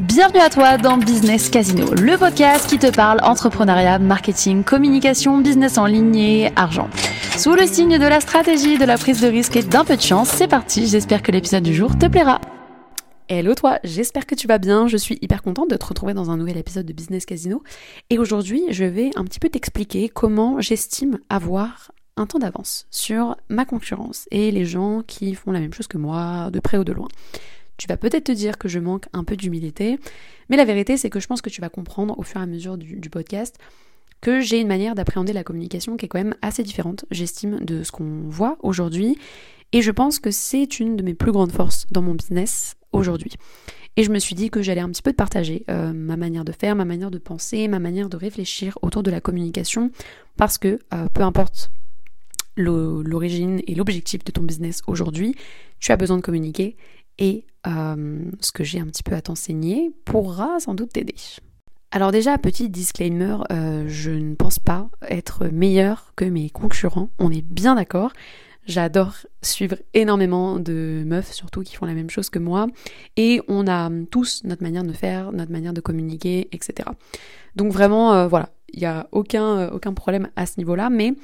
Bienvenue à toi dans Business Casino, le podcast qui te parle entrepreneuriat, marketing, communication, business en ligne et argent. Sous le signe de la stratégie, de la prise de risque et d'un peu de chance, c'est parti, j'espère que l'épisode du jour te plaira. Hello toi, j'espère que tu vas bien, je suis hyper contente de te retrouver dans un nouvel épisode de Business Casino et aujourd'hui je vais un petit peu t'expliquer comment j'estime avoir un temps d'avance sur ma concurrence et les gens qui font la même chose que moi, de près ou de loin. Tu vas peut-être te dire que je manque un peu d'humilité, mais la vérité c'est que je pense que tu vas comprendre au fur et à mesure du, podcast que j'ai une manière d'appréhender la communication qui est quand même assez différente, j'estime, de ce qu'on voit aujourd'hui. Et je pense que c'est une de mes plus grandes forces dans mon business aujourd'hui. Et je me suis dit que j'allais un petit peu te partager euh, ma manière de faire, ma manière de penser, ma manière de réfléchir autour de la communication, parce que euh, peu importe l'origine et l'objectif de ton business aujourd'hui, tu as besoin de communiquer et euh, ce que j'ai un petit peu à t'enseigner pourra sans doute t'aider. Alors déjà, petit disclaimer, euh, je ne pense pas être meilleur que mes concurrents, on est bien d'accord. J'adore suivre énormément de meufs, surtout qui font la même chose que moi. Et on a tous notre manière de faire, notre manière de communiquer, etc. Donc vraiment, euh, voilà, il n'y a aucun problème à ce niveau-là. Mais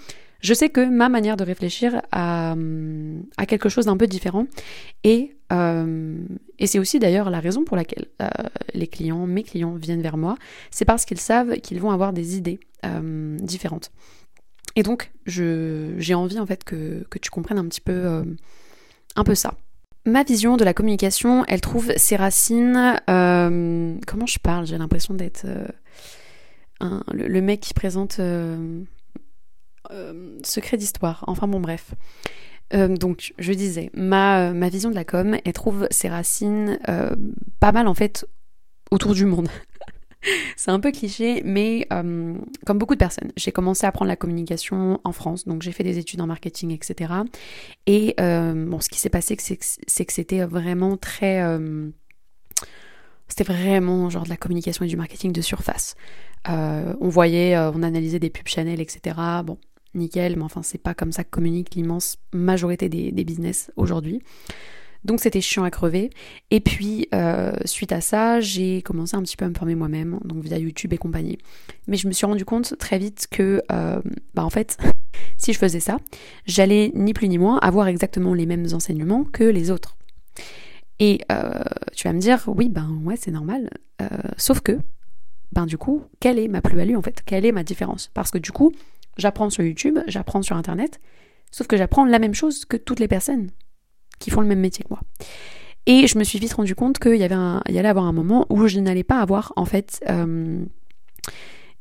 je sais que ma manière de réfléchir a, a quelque chose d'un peu différent et, euh, et c'est aussi d'ailleurs la raison pour laquelle euh, les clients, mes clients viennent vers moi, c'est parce qu'ils savent qu'ils vont avoir des idées euh, différentes. Et donc j'ai envie en fait que, tu comprennes un petit peu, un peu ça. Ma vision de la communication, elle trouve ses racines. comment je parle? J'ai l'impression d'être le, mec qui présente euh, secret d'histoire. Enfin bon, bref. Euh, donc, je disais, ma, ma, vision de la com, elle trouve ses racines euh, pas mal en fait autour du monde. C'est un peu cliché, mais comme beaucoup de personnes, j'ai commencé à apprendre la communication en France, donc j'ai fait des études en marketing, etc. Et bon, ce qui s'est passé, c'est que c'était vraiment très c'était vraiment genre de la communication et du marketing de surface. on voyait, on analysait des pubs Chanel, etc. Bon, nickel, mais enfin c'est pas comme ça que communique l'immense majorité des, business aujourd'hui. Donc c'était chiant à crever. Et puis euh, suite à ça, j'ai commencé un petit peu à me former moi-même, donc via YouTube et compagnie. Mais je me suis rendu compte très vite que, euh, bah en fait, si je faisais ça, j'allais ni plus ni moins avoir exactement les mêmes enseignements que les autres. Et euh, tu vas me dire, oui, ben ouais, c'est normal. sauf que, ben du coup, quelle est ma plus-value en fait? Quelle est ma différence? Parce que du coup, J'apprends sur YouTube, j'apprends sur Internet, sauf que j'apprends la même chose que toutes les personnes qui font le même métier que moi. Et je me suis vite rendu compte qu'il y avait un, il y allait avoir un moment où je n'allais pas avoir en fait euh,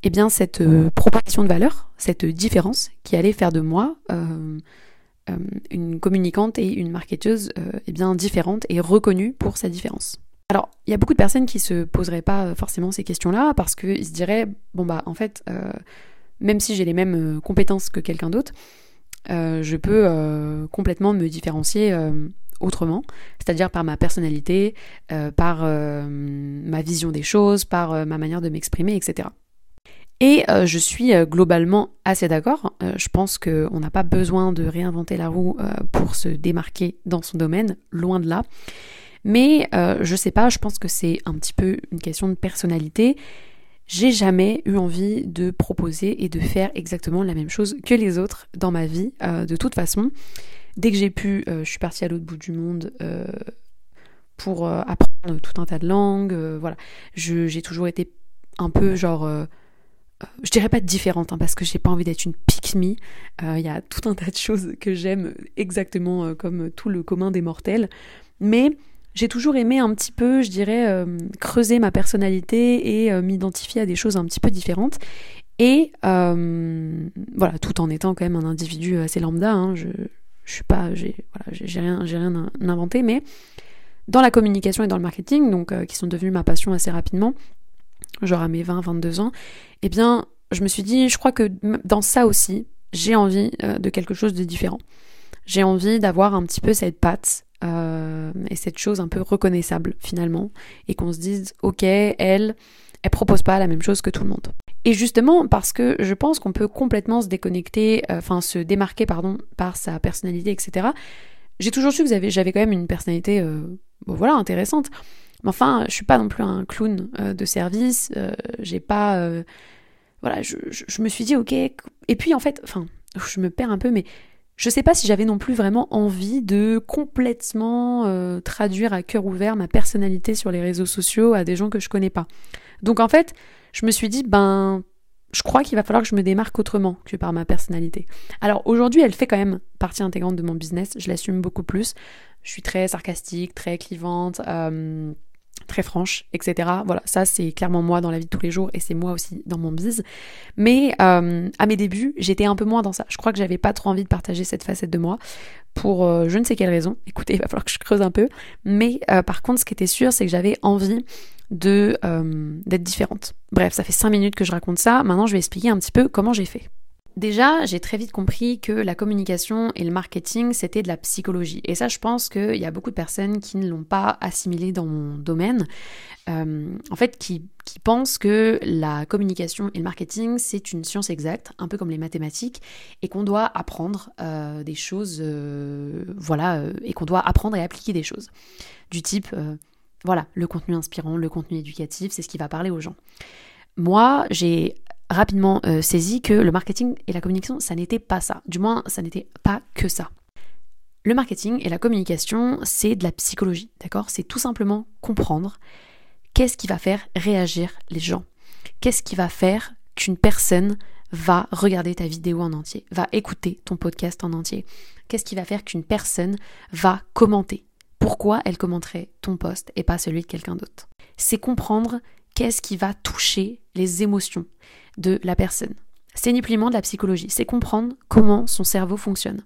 eh bien cette euh, proposition de valeur, cette différence qui allait faire de moi euh, une communicante et une marketeuse eh bien différente et reconnue pour sa différence. Alors, il y a beaucoup de personnes qui se poseraient pas forcément ces questions-là parce qu'ils se diraient bon bah en fait même si j'ai les mêmes euh, compétences que quelqu'un d'autre, euh, je peux euh, complètement me différencier autrement, c'est-à-dire par ma personnalité, par ma vision des choses, par ma manière de m'exprimer, etc. Et je suis globalement assez d'accord. je pense qu'on n'a pas besoin de réinventer la roue pour se démarquer dans son domaine, loin de là. Mais je sais pas, je pense que c'est un petit peu une question de personnalité j'ai jamais eu envie de proposer et de faire exactement la même chose que les autres dans ma vie. Euh, de toute façon, dès que j'ai pu, euh, je suis partie à l'autre bout du monde euh, pour apprendre tout un tas de langues. voilà, j'ai toujours été un peu genre, je dirais pas différente hein, parce que j'ai pas envie d'être une pick me. Il y a tout un tas de choses que j'aime exactement comme tout le commun des mortels, mais j'ai toujours aimé un petit peu, je dirais, euh, creuser ma personnalité et euh, m'identifier à des choses un petit peu différentes. Et euh, voilà, tout en étant quand même un individu assez lambda. Hein, je, je suis pas, j'ai voilà, rien, rien inventé, mais dans la communication et dans le marketing, donc qui sont devenus ma passion assez rapidement, genre à mes 20, 22 ans, eh bien, je me suis dit, je crois que dans ça aussi, j'ai envie de quelque chose de différent. J'ai envie d'avoir un petit peu cette patte euh, et cette chose un peu reconnaissable finalement, et qu'on se dise ok, elle, elle propose pas la même chose que tout le monde. Et justement parce que je pense qu'on peut complètement se déconnecter, euh, enfin se démarquer pardon par sa personnalité, etc. J'ai toujours su que j'avais quand même une personnalité, euh, voilà, intéressante. Mais enfin, je suis pas non plus un clown de service. j'ai pas, voilà, je, je, me suis dit ok. Et puis en fait, enfin, je me perds un peu, mais je sais pas si j'avais non plus vraiment envie de complètement euh, traduire à cœur ouvert ma personnalité sur les réseaux sociaux à des gens que je connais pas. Donc en fait, je me suis dit, ben, je crois qu'il va falloir que je me démarque autrement que par ma personnalité. Alors aujourd'hui, elle fait quand même partie intégrante de mon business, je l'assume beaucoup plus. Je suis très sarcastique, très clivante. Euh, très franche, etc. Voilà, ça c'est clairement moi dans la vie de tous les jours et c'est moi aussi dans mon bise. Mais euh, à mes débuts, j'étais un peu moins dans ça. Je crois que j'avais pas trop envie de partager cette facette de moi pour euh, je ne sais quelle raison. Écoutez, il va falloir que je creuse un peu. Mais euh, par contre, ce qui était sûr, c'est que j'avais envie d'être différente. Bref, ça fait cinq minutes que je raconte ça. Maintenant, je vais expliquer un petit peu comment j'ai fait. Déjà, j'ai très vite compris que la communication et le marketing, c'était de la psychologie. Et ça, je pense qu'il y a beaucoup de personnes qui ne l'ont pas assimilé dans mon domaine. Euh, en fait, qui, pensent que la communication et le marketing, c'est une science exacte, un peu comme les mathématiques, et qu'on doit apprendre euh, des choses, euh, voilà, et qu'on doit apprendre et appliquer des choses. Du type, voilà, le contenu inspirant, le contenu éducatif, c'est ce qui va parler aux gens. Moi, j'ai rapidement euh, saisi que le marketing et la communication, ça n'était pas ça. Du moins, ça n'était pas que ça. Le marketing et la communication, c'est de la psychologie, d'accord? C'est tout simplement comprendre qu'est-ce qui va faire réagir les gens. Qu'est-ce qui va faire qu'une personne va regarder ta vidéo en entier, va écouter ton podcast en entier? Qu'est-ce qui va faire qu'une personne va commenter? Pourquoi elle commenterait ton post et pas celui de quelqu'un d'autre? C'est comprendre qu'est-ce qui va toucher les émotions, de la personne. C'est ni plus de la psychologie, c'est comprendre comment son cerveau fonctionne.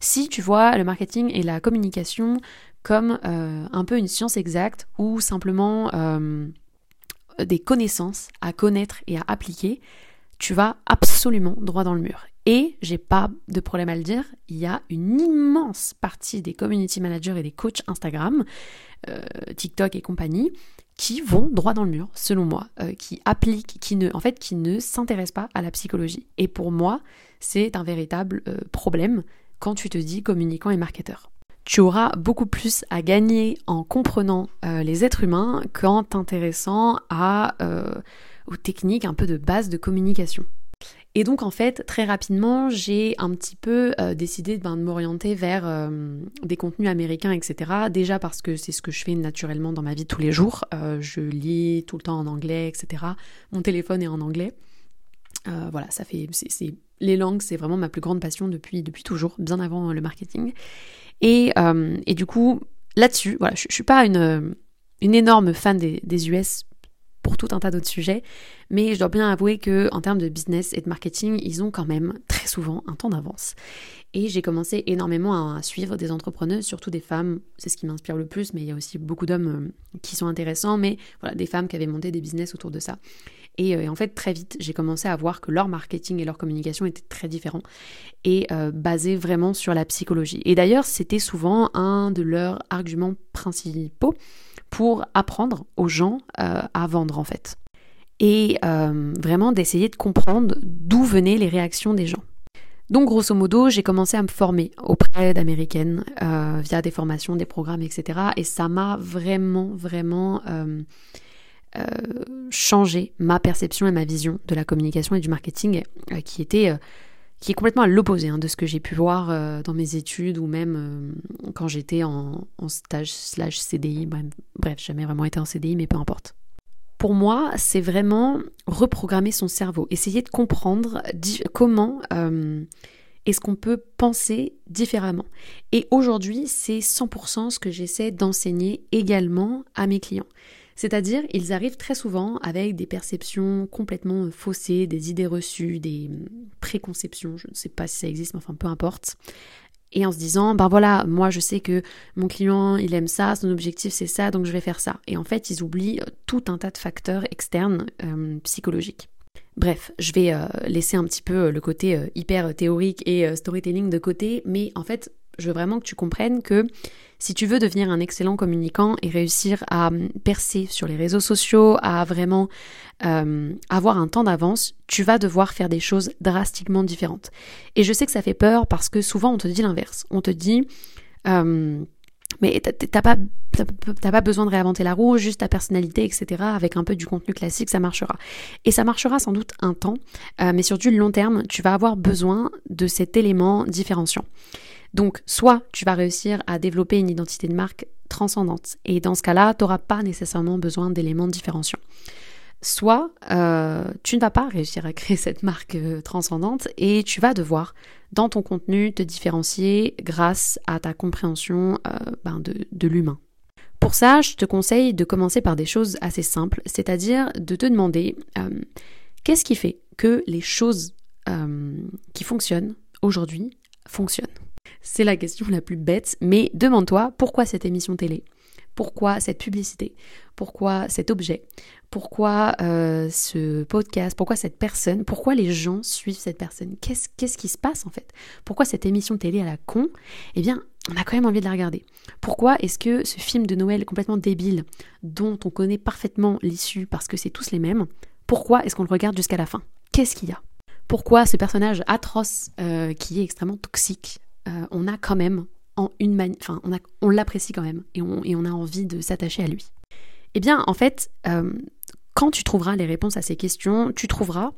Si tu vois le marketing et la communication comme euh, un peu une science exacte ou simplement euh, des connaissances à connaître et à appliquer, tu vas absolument droit dans le mur. Et j'ai pas de problème à le dire, il y a une immense partie des community managers et des coachs Instagram, euh, TikTok et compagnie, qui vont droit dans le mur, selon moi, euh, qui appliquent, qui ne, qui ne s'intéressent pas à la psychologie. Et pour moi, c'est un véritable euh, problème quand tu te dis communicant et marketeur. Tu auras beaucoup plus à gagner en comprenant les êtres humains qu'en t'intéressant aux techniques un peu de base de communication. Et donc en fait, très rapidement, j'ai un petit peu euh, décidé ben, de m'orienter vers euh, des contenus américains, etc. Déjà parce que c'est ce que je fais naturellement dans ma vie tous les jours. Euh, je lis tout le temps en anglais, etc. Mon téléphone est en anglais. voilà, ça fait, les langues, c'est vraiment ma plus grande passion depuis, depuis toujours, bien avant le marketing. Et, et du coup, là-dessus, voilà, je, je suis pas une, une énorme fan des, des US pour tout un tas d'autres sujets, mais je dois bien avouer que en termes de business et de marketing, ils ont quand même très souvent un temps d'avance. Et j'ai commencé énormément à suivre des entrepreneuses, surtout des femmes, c'est ce qui m'inspire le plus, mais il y a aussi beaucoup d'hommes euh, qui sont intéressants, mais voilà, des femmes qui avaient monté des business autour de ça. Et, euh, en fait, très vite, j'ai commencé à voir que leur marketing et leur communication étaient très différents et euh, basés vraiment sur la psychologie. Et d'ailleurs, c'était souvent un de leurs arguments principaux pour apprendre aux gens euh, à vendre en fait. Et euh, vraiment d'essayer de comprendre d'où venaient les réactions des gens. Donc grosso modo, j'ai commencé à me former auprès d'américaines euh, via des formations, des programmes, etc. Et ça m'a vraiment, vraiment changé ma perception et ma vision de la communication et du marketing qui était qui est complètement à l'opposé hein, de ce que j'ai pu voir euh, dans mes études ou même euh, quand j'étais en, stage slash CDI. Bref, bref, jamais vraiment été en CDI, mais peu importe. Pour moi, c'est vraiment reprogrammer son cerveau, essayer de comprendre comment euh, est-ce qu'on peut penser différemment. Et aujourd'hui, c'est 100% ce que j'essaie d'enseigner également à mes clients. C'est-à-dire, ils arrivent très souvent avec des perceptions complètement faussées, des idées reçues, des préconceptions, je ne sais pas si ça existe, mais enfin peu importe. Et en se disant, ben voilà, moi je sais que mon client, il aime ça, son objectif c'est ça, donc je vais faire ça. Et en fait, ils oublient euh, tout un tas de facteurs externes euh, psychologiques. Bref, je vais euh, laisser un petit peu le côté hyper théorique et storytelling de côté, mais en fait, je veux vraiment que tu comprennes que si tu veux devenir un excellent communicant et réussir à percer sur les réseaux sociaux, à vraiment euh, avoir un temps d'avance, tu vas devoir faire des choses drastiquement différentes. Et je sais que ça fait peur parce que souvent on te dit l'inverse. On te dit, hum, Mais t'as pas, pas besoin de réinventer la roue, juste ta personnalité, etc. Avec un peu du contenu classique, ça marchera. Et ça marchera sans doute un temps, euh, mais sur du long terme, tu vas avoir besoin de cet élément différenciant. Donc, soit tu vas réussir à développer une identité de marque transcendante, et dans ce cas-là, tu n'auras pas nécessairement besoin d'éléments différenciants. Soit euh, tu ne vas pas réussir à créer cette marque euh, transcendante et tu vas devoir dans ton contenu te différencier grâce à ta compréhension euh, ben, de, l'humain. Pour ça, je te conseille de commencer par des choses assez simples, c'est-à-dire de te demander qu'est-ce qui fait que les choses qui fonctionnent aujourd'hui fonctionnent? C'est la question la plus bête, mais demande-toi pourquoi cette émission télé? Pourquoi cette publicité? Pourquoi cet objet? Pourquoi euh, ce podcast? Pourquoi cette personne? Pourquoi les gens suivent cette personne? Qu'est-ce qui se passe en fait? Pourquoi cette émission télé à la con? Eh bien, on a quand même envie de la regarder. Pourquoi est-ce que ce film de Noël complètement débile, dont on connaît parfaitement l'issue parce que c'est tous les mêmes, pourquoi est-ce qu'on le regarde jusqu'à la fin? Qu'est-ce qu'il y a? Pourquoi ce personnage atroce euh, qui est extrêmement toxique, euh, on a quand même en une enfin, on, on l'apprécie quand même et on, et on, a envie de s'attacher à lui. Eh bien, en fait, euh, quand tu trouveras les réponses à ces questions, tu trouveras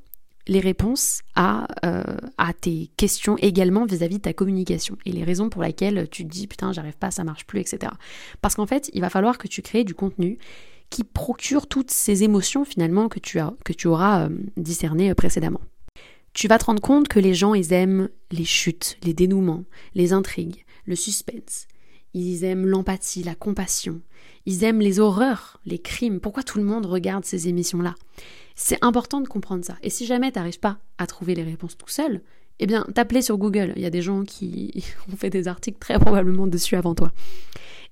les réponses à, euh, à tes questions également vis-à-vis de ta communication et les raisons pour lesquelles tu te dis putain, j'arrive pas, ça marche plus, etc. Parce qu'en fait, il va falloir que tu crées du contenu qui procure toutes ces émotions finalement que tu, as, que tu auras discernées précédemment. Tu vas te rendre compte que les gens, ils aiment les chutes, les dénouements, les intrigues, le suspense. Ils aiment l'empathie, la compassion. Ils aiment les horreurs, les crimes. Pourquoi tout le monde regarde ces émissions-là? C'est important de comprendre ça. Et si jamais tu n'arrives pas à trouver les réponses tout seul, eh bien, t'appeler sur Google. Il y a des gens qui ont fait des articles très probablement dessus avant toi.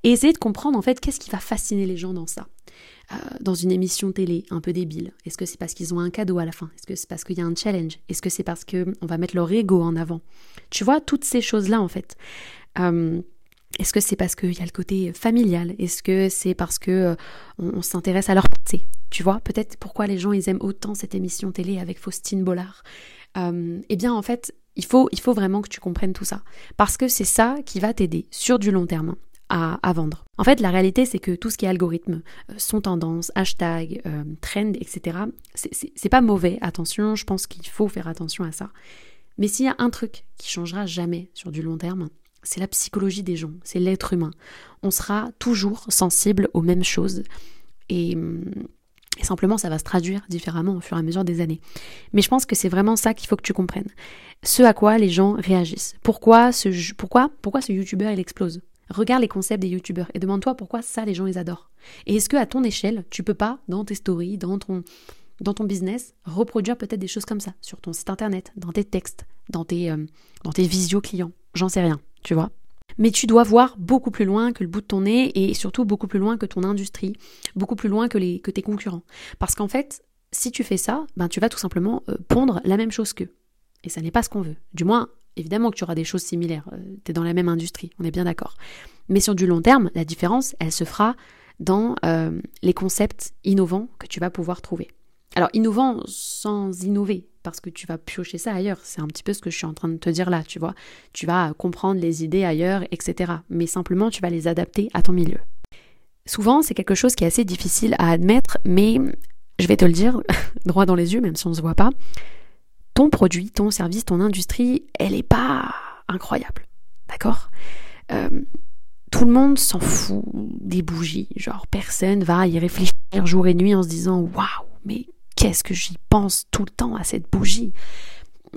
Et essayer de comprendre en fait qu'est-ce qui va fasciner les gens dans ça. Euh, dans une émission télé un peu débile. Est-ce que c'est parce qu'ils ont un cadeau à la fin? Est-ce que c'est parce qu'il y a un challenge? Est-ce que c'est parce qu'on va mettre leur ego en avant? Tu vois, toutes ces choses-là en fait. Euh, est-ce que c'est parce qu'il y a le côté familial? Est-ce que c'est parce que euh, on, s'intéresse à leur passé? Tu vois, peut-être pourquoi les gens ils aiment autant cette émission télé avec Faustine Bollard. Euh, eh bien, en fait, il faut, il faut vraiment que tu comprennes tout ça. Parce que c'est ça qui va t'aider sur du long terme à, vendre. En fait, la réalité, c'est que tout ce qui est algorithme, son tendance, hashtag, trend, etc., c'est pas mauvais. Attention, je pense qu'il faut faire attention à ça. Mais s'il y a un truc qui changera jamais sur du long terme, c'est la psychologie des gens, c'est l'être humain. On sera toujours sensible aux mêmes choses et, simplement ça va se traduire différemment au fur et à mesure des années. Mais je pense que c'est vraiment ça qu'il faut que tu comprennes. Ce à quoi les gens réagissent. Pourquoi ce, pourquoi, pourquoi ce youtubeur il explose? Regarde les concepts des youtubeurs et demande-toi pourquoi ça les gens les adorent. Et est-ce que à ton échelle, tu peux pas dans tes stories, dans ton dans ton business, reproduire peut-être des choses comme ça sur ton site internet, dans tes textes, dans tes, euh, dans tes visio clients, j'en sais rien tu vois. Mais tu dois voir beaucoup plus loin que le bout de ton nez et surtout beaucoup plus loin que ton industrie, beaucoup plus loin que, les, que tes concurrents. Parce qu'en fait, si tu fais ça, ben tu vas tout simplement euh, pondre la même chose qu'eux. Et ça n'est pas ce qu'on veut. Du moins, évidemment que tu auras des choses similaires. Euh, tu es dans la même industrie, on est bien d'accord. Mais sur du long terme, la différence, elle se fera dans euh, les concepts innovants que tu vas pouvoir trouver. Alors, innovant sans innover, parce que tu vas piocher ça ailleurs. C'est un petit peu ce que je suis en train de te dire là, tu vois. Tu vas comprendre les idées ailleurs, etc. Mais simplement, tu vas les adapter à ton milieu. Souvent, c'est quelque chose qui est assez difficile à admettre, mais je vais te le dire droit dans les yeux, même si on ne se voit pas. Ton produit, ton service, ton industrie, elle n'est pas incroyable. D'accord? Euh, Tout le monde s'en fout des bougies. Genre, personne va y réfléchir jour et nuit en se disant Waouh, mais qu'est-ce que j'y pense tout le temps à cette bougie?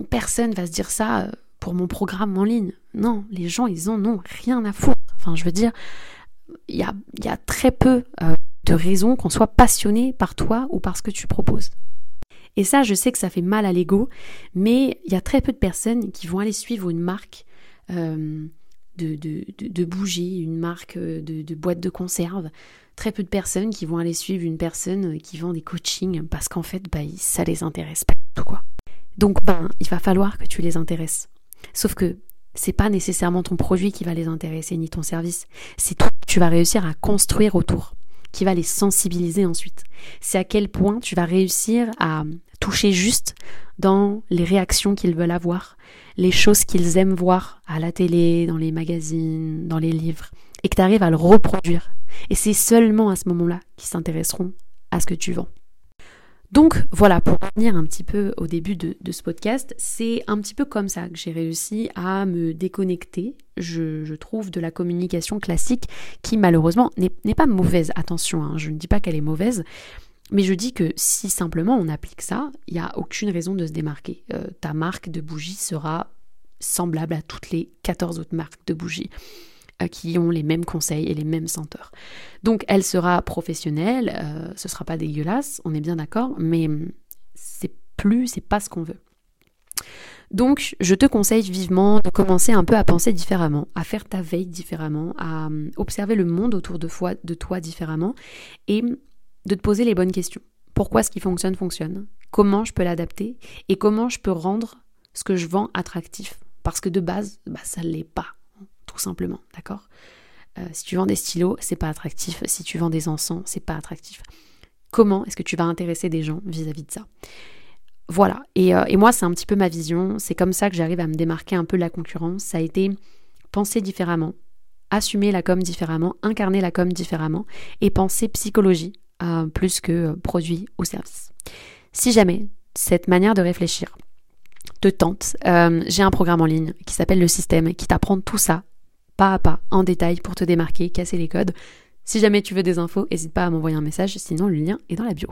Personne va se dire ça euh, pour mon programme en ligne. Non, les gens, ils en ont rien à foutre. Enfin, je veux dire, il y a, très peu euh, de raisons qu'on soit passionné par toi ou par ce que tu proposes. Et ça, je sais que ça fait mal à l'ego, mais il y a très peu de personnes qui vont aller suivre une marque euh, de, bougies, une marque de, de boîte de conserve, très peu de personnes qui vont aller suivre une personne qui vend des coachings parce qu'en fait, bah, ça les intéresse pas du tout, quoi. Donc, ben, il va falloir que tu les intéresses. Sauf que c'est pas nécessairement ton produit qui va les intéresser, ni ton service. C'est tout que tu vas réussir à construire autour, qui va les sensibiliser ensuite. C'est à quel point tu vas réussir à toucher juste dans les réactions qu'ils veulent avoir, les choses qu'ils aiment voir à la télé, dans les magazines, dans les livres, et que tu arrives à le reproduire. Et c'est seulement à ce moment-là qu'ils s'intéresseront à ce que tu vends. Donc voilà, pour revenir un petit peu au début de, ce podcast, c'est un petit peu comme ça que j'ai réussi à me déconnecter, je, trouve, de la communication classique qui malheureusement n'est pas mauvaise. Attention, hein, je ne dis pas qu'elle est mauvaise, mais je dis que si simplement on applique ça, il n'y a aucune raison de se démarquer. Euh, ta marque de bougie sera semblable à toutes les 14 autres marques de bougies qui ont les mêmes conseils et les mêmes senteurs. Donc elle sera professionnelle, euh, ce sera pas dégueulasse, on est bien d'accord, mais c'est plus, c'est pas ce qu'on veut. Donc, je te conseille vivement de commencer un peu à penser différemment, à faire ta veille différemment, à hum, observer le monde autour de, toi, de toi différemment et de te poser les bonnes questions. Pourquoi ce qui fonctionne fonctionne? Comment je peux l'adapter? Et comment je peux rendre ce que je vends attractif? Parce que de base, bah, ça ne l'est pas tout simplement, d'accord? Euh, Si tu vends des stylos, c'est pas attractif. Si tu vends des encens, c'est pas attractif. Comment est-ce que tu vas intéresser des gens vis-à-vis de ça? Voilà. Et, euh, et moi, c'est un petit peu ma vision. C'est comme ça que j'arrive à me démarquer un peu de la concurrence. Ça a été penser différemment, assumer la com différemment, incarner la com différemment et penser psychologie euh, plus que produit ou service. Si jamais cette manière de réfléchir te tente, j'ai un programme en ligne qui s'appelle Le Système qui t'apprend tout ça pas à pas, en détail, pour te démarquer, casser les codes. Si jamais tu veux des infos, n'hésite pas à m'envoyer un message, sinon le lien est dans la bio.